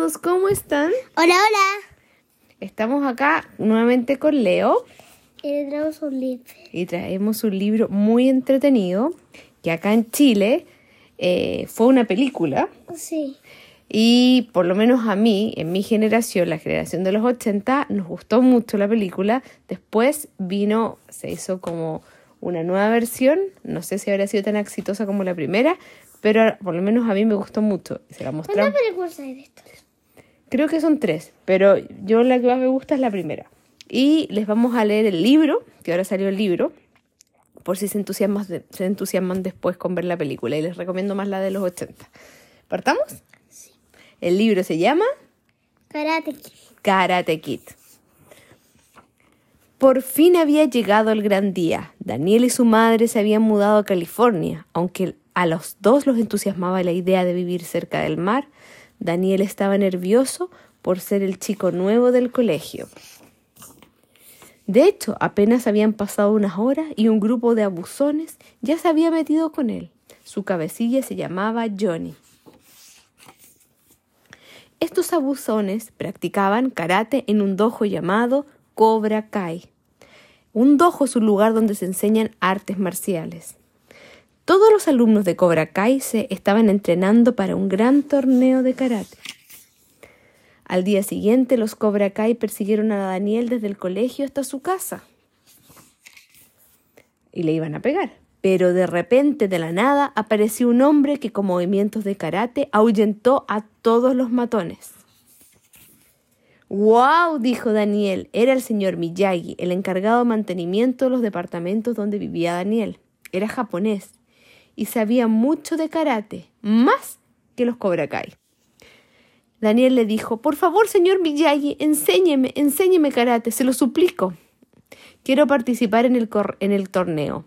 todos, ¿cómo están? Hola, hola. Estamos acá nuevamente con Leo Y traemos un libro. y traemos un libro muy entretenido que acá en Chile eh, fue una película Sí. y por lo menos a mí, en mi generación, la generación de los 80, nos gustó mucho la película. Después vino, se hizo como una nueva versión, no sé si habrá sido tan exitosa como la primera, pero por lo menos a mí me gustó mucho y se la mostramos. ¿Cuántas películas hay de esto? Creo que son tres, pero yo la que más me gusta es la primera. Y les vamos a leer el libro, que ahora salió el libro, por si se entusiasman, se entusiasman después con ver la película. Y les recomiendo más la de los 80. ¿Partamos? Sí. El libro se llama Karate Kid. Karate Kid. Por fin había llegado el gran día. Daniel y su madre se habían mudado a California. Aunque a los dos los entusiasmaba la idea de vivir cerca del mar, Daniel estaba nervioso por ser el chico nuevo del colegio. De hecho, apenas habían pasado unas horas y un grupo de abusones ya se había metido con él. Su cabecilla se llamaba Johnny. Estos abusones practicaban karate en un dojo llamado Cobra Kai. Un dojo es un lugar donde se enseñan artes marciales. Todos los alumnos de Cobra Kai se estaban entrenando para un gran torneo de karate. Al día siguiente, los Cobra Kai persiguieron a Daniel desde el colegio hasta su casa. Y le iban a pegar. Pero de repente, de la nada, apareció un hombre que con movimientos de karate ahuyentó a todos los matones. ¡Wow! dijo Daniel. Era el señor Miyagi, el encargado de mantenimiento de los departamentos donde vivía Daniel. Era japonés y sabía mucho de karate, más que los Cobra Kai. Daniel le dijo, por favor, señor Miyagi, enséñeme, enséñeme karate, se lo suplico. Quiero participar en el, en el torneo.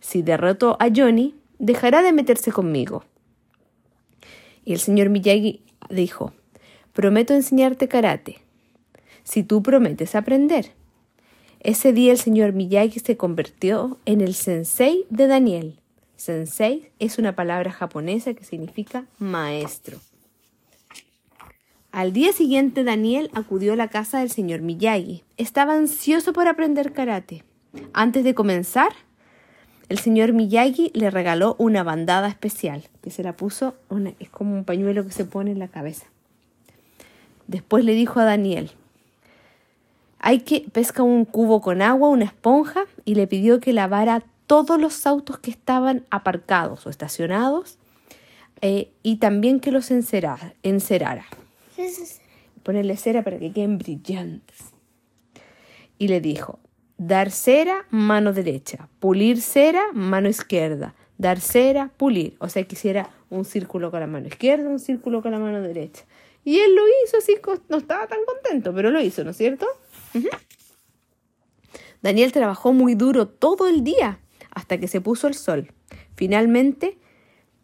Si derroto a Johnny, dejará de meterse conmigo. Y el señor Miyagi dijo, prometo enseñarte karate, si tú prometes aprender. Ese día el señor Miyagi se convirtió en el sensei de Daniel. Sensei es una palabra japonesa que significa maestro. Al día siguiente Daniel acudió a la casa del señor Miyagi. Estaba ansioso por aprender karate. Antes de comenzar, el señor Miyagi le regaló una bandada especial, que se la puso, es como un pañuelo que se pone en la cabeza. Después le dijo a Daniel, hay que pesca un cubo con agua, una esponja, y le pidió que lavara todos los autos que estaban aparcados o estacionados eh, y también que los encerara. Ponerle cera para que queden brillantes. Y le dijo, dar cera, mano derecha, pulir cera, mano izquierda, dar cera, pulir. O sea, que hiciera un círculo con la mano izquierda, un círculo con la mano derecha. Y él lo hizo así, no estaba tan contento, pero lo hizo, ¿no es cierto? Daniel trabajó muy duro todo el día hasta que se puso el sol. Finalmente,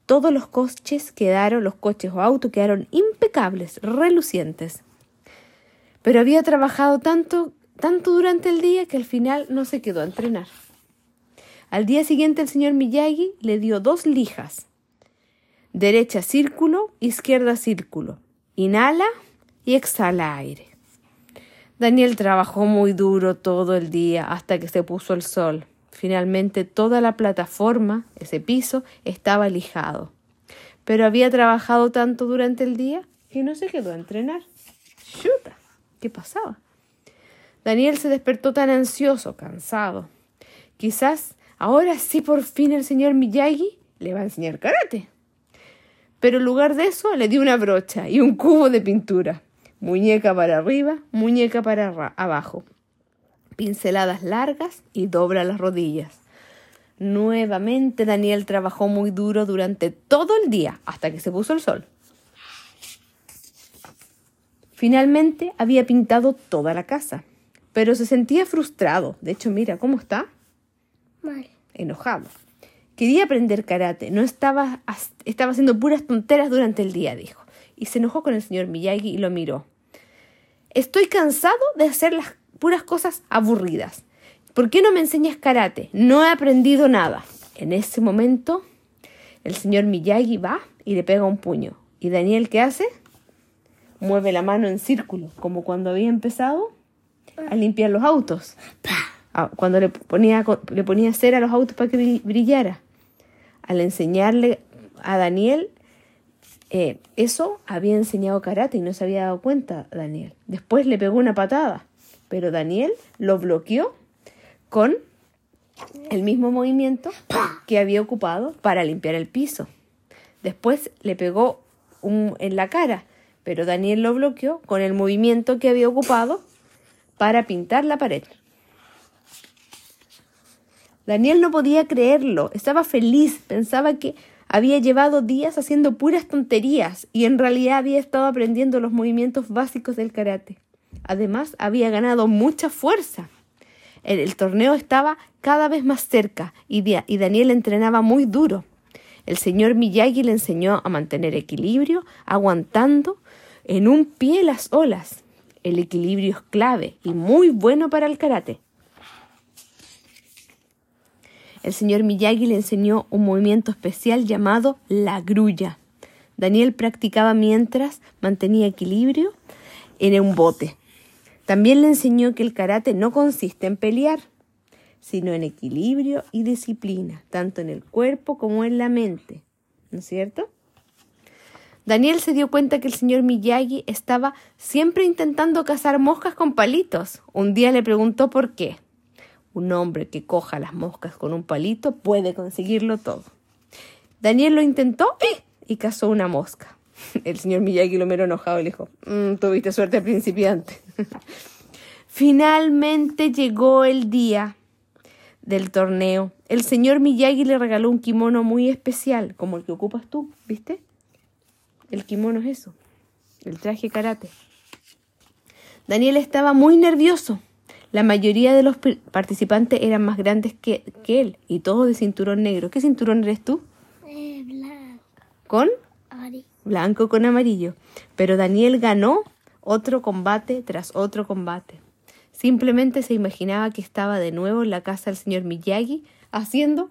todos los coches quedaron, los coches o autos quedaron impecables, relucientes. Pero había trabajado tanto, tanto durante el día que al final no se quedó a entrenar. Al día siguiente el señor Miyagi le dio dos lijas. Derecha círculo, izquierda círculo. Inhala y exhala aire. Daniel trabajó muy duro todo el día hasta que se puso el sol. Finalmente toda la plataforma, ese piso, estaba lijado. Pero había trabajado tanto durante el día que no se quedó a entrenar. ¡Chuta! ¿Qué pasaba? Daniel se despertó tan ansioso, cansado. Quizás ahora sí por fin el señor Miyagi le va a enseñar karate. Pero en lugar de eso le dio una brocha y un cubo de pintura. Muñeca para arriba, muñeca para abajo. Pinceladas largas y dobla las rodillas. Nuevamente Daniel trabajó muy duro durante todo el día hasta que se puso el sol. Finalmente había pintado toda la casa, pero se sentía frustrado. De hecho, mira cómo está Mal. enojado. Quería aprender karate, no estaba, estaba haciendo puras tonteras durante el día, dijo. Y se enojó con el señor Miyagi y lo miró. Estoy cansado de hacer las puras cosas aburridas. ¿Por qué no me enseñas karate? No he aprendido nada. En ese momento, el señor Miyagi va y le pega un puño. ¿Y Daniel qué hace? mueve la mano en círculo, como cuando había empezado a limpiar los autos. Ah, Cuando le ponía, le ponía cera a los autos para que bri- brillara. Al enseñarle a Daniel, eh, eso había enseñado karate y no se había dado cuenta Daniel. Después le pegó una patada, pero Daniel lo bloqueó con el mismo movimiento que había ocupado para limpiar el piso. Después le pegó en la cara, pero Daniel lo bloqueó con el movimiento que había ocupado para pintar la pared. Daniel no podía creerlo, estaba feliz, pensaba que había llevado días haciendo puras tonterías y en realidad había estado aprendiendo los movimientos básicos del karate. Además, había ganado mucha fuerza. El, torneo estaba cada vez más cerca y Daniel entrenaba muy duro. El señor Miyagi le enseñó a mantener equilibrio, aguantando en un pie las olas. El equilibrio es clave y muy bueno para el karate. El señor Miyagi le enseñó un movimiento especial llamado la grulla. Daniel practicaba mientras mantenía equilibrio en un bote. También le enseñó que el karate no consiste en pelear, sino en equilibrio y disciplina, tanto en el cuerpo como en la mente. ¿No es cierto? Daniel se dio cuenta que el señor Miyagi estaba siempre intentando cazar moscas con palitos. Un día le preguntó por qué. Un hombre que coja las moscas con un palito puede conseguirlo todo. Daniel lo intentó ¡eh! y cazó una mosca. El señor Miyagi lo miró enojado y le dijo, "Mm, tuviste suerte principiante. Finalmente llegó el día del torneo. El señor Miyagi le regaló un kimono muy especial, como el que ocupas tú, ¿viste? El kimono es eso, el traje karate. Daniel estaba muy nervioso. La mayoría de los participantes eran más grandes que, que él y todos de cinturón negro. ¿Qué cinturón eres tú? Eh, blanco. ¿Con? Ari. blanco con amarillo. Pero Daniel ganó otro combate tras otro combate. Simplemente se imaginaba que estaba de nuevo en la casa del señor Miyagi haciendo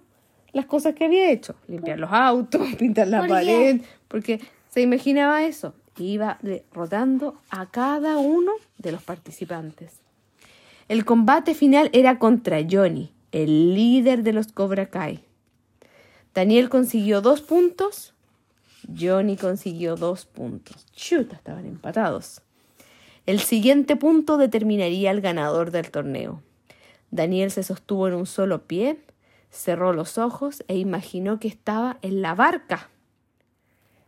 las cosas que había hecho. Limpiar los autos, pintar la ¿Por qué? pared, porque se imaginaba eso. Iba derrotando a cada uno de los participantes. El combate final era contra Johnny, el líder de los Cobra Kai. Daniel consiguió dos puntos Johnny consiguió dos puntos. Chuta, estaban empatados. El siguiente punto determinaría al ganador del torneo. Daniel se sostuvo en un solo pie, cerró los ojos e imaginó que estaba en la barca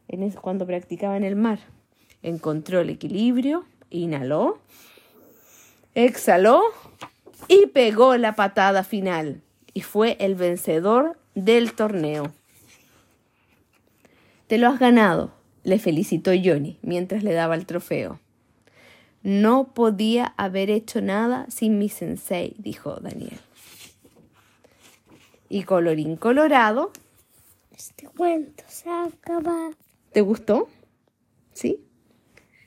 en cuando practicaba en el mar. Encontró el equilibrio, inhaló, exhaló y pegó la patada final. Y fue el vencedor del torneo. Te lo has ganado, le felicitó Johnny mientras le daba el trofeo. No podía haber hecho nada sin mi sensei, dijo Daniel. Y colorín colorado, Este cuento se acaba. ¿te gustó? ¿Sí?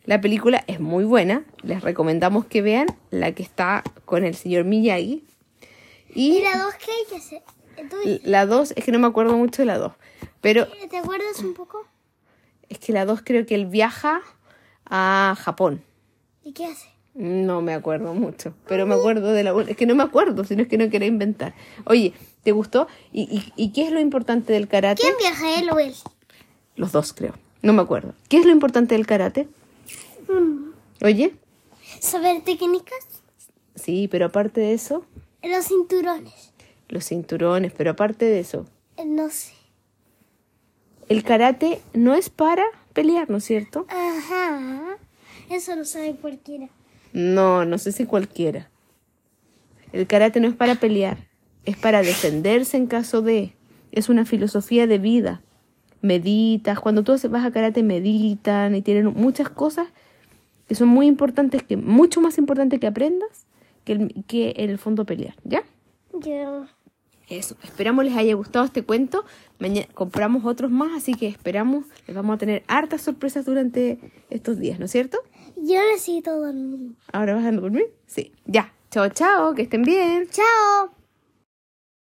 La película es muy buena, les recomendamos que vean la que está con el señor Miyagi. ¿Y Y la dos qué? Ya sé. ¿Tú, la 2, es que no me acuerdo mucho de la 2, pero ¿Te acuerdas un poco? es que la 2 creo que él viaja a Japón. ¿Y qué hace? No me acuerdo mucho, pero me acuerdo de la. Es que no me acuerdo, sino es que no quería inventar. Oye, ¿te gustó? ¿Y, y, y qué es lo importante del karate? ¿Quién viaja, él o él? Los dos, creo. No me acuerdo. ¿Qué es lo importante del karate? Oye, ¿Saber técnicas? sí, pero aparte de eso, Los cinturones. los cinturones, pero aparte de eso, Eh, No sé. el karate no es para pelear, ¿no es cierto? Ajá. Eso lo sabe cualquiera. No, no sé si cualquiera. El karate no es para pelear, es para defenderse en caso de. Es una filosofía de vida. Meditas, cuando tú vas a karate meditan y tienen muchas cosas que son muy importantes, que mucho más importantes que aprendas que, el- que en el fondo pelear, ¿ya? Yo. Eso, esperamos les haya gustado este cuento. Mañana compramos otros más, así que esperamos, les vamos a tener hartas sorpresas durante estos días, ¿no es cierto? Yo necesito dormir. ¿Ahora vas a dormir? Sí. Ya. Chao, chao, que estén bien. Chao.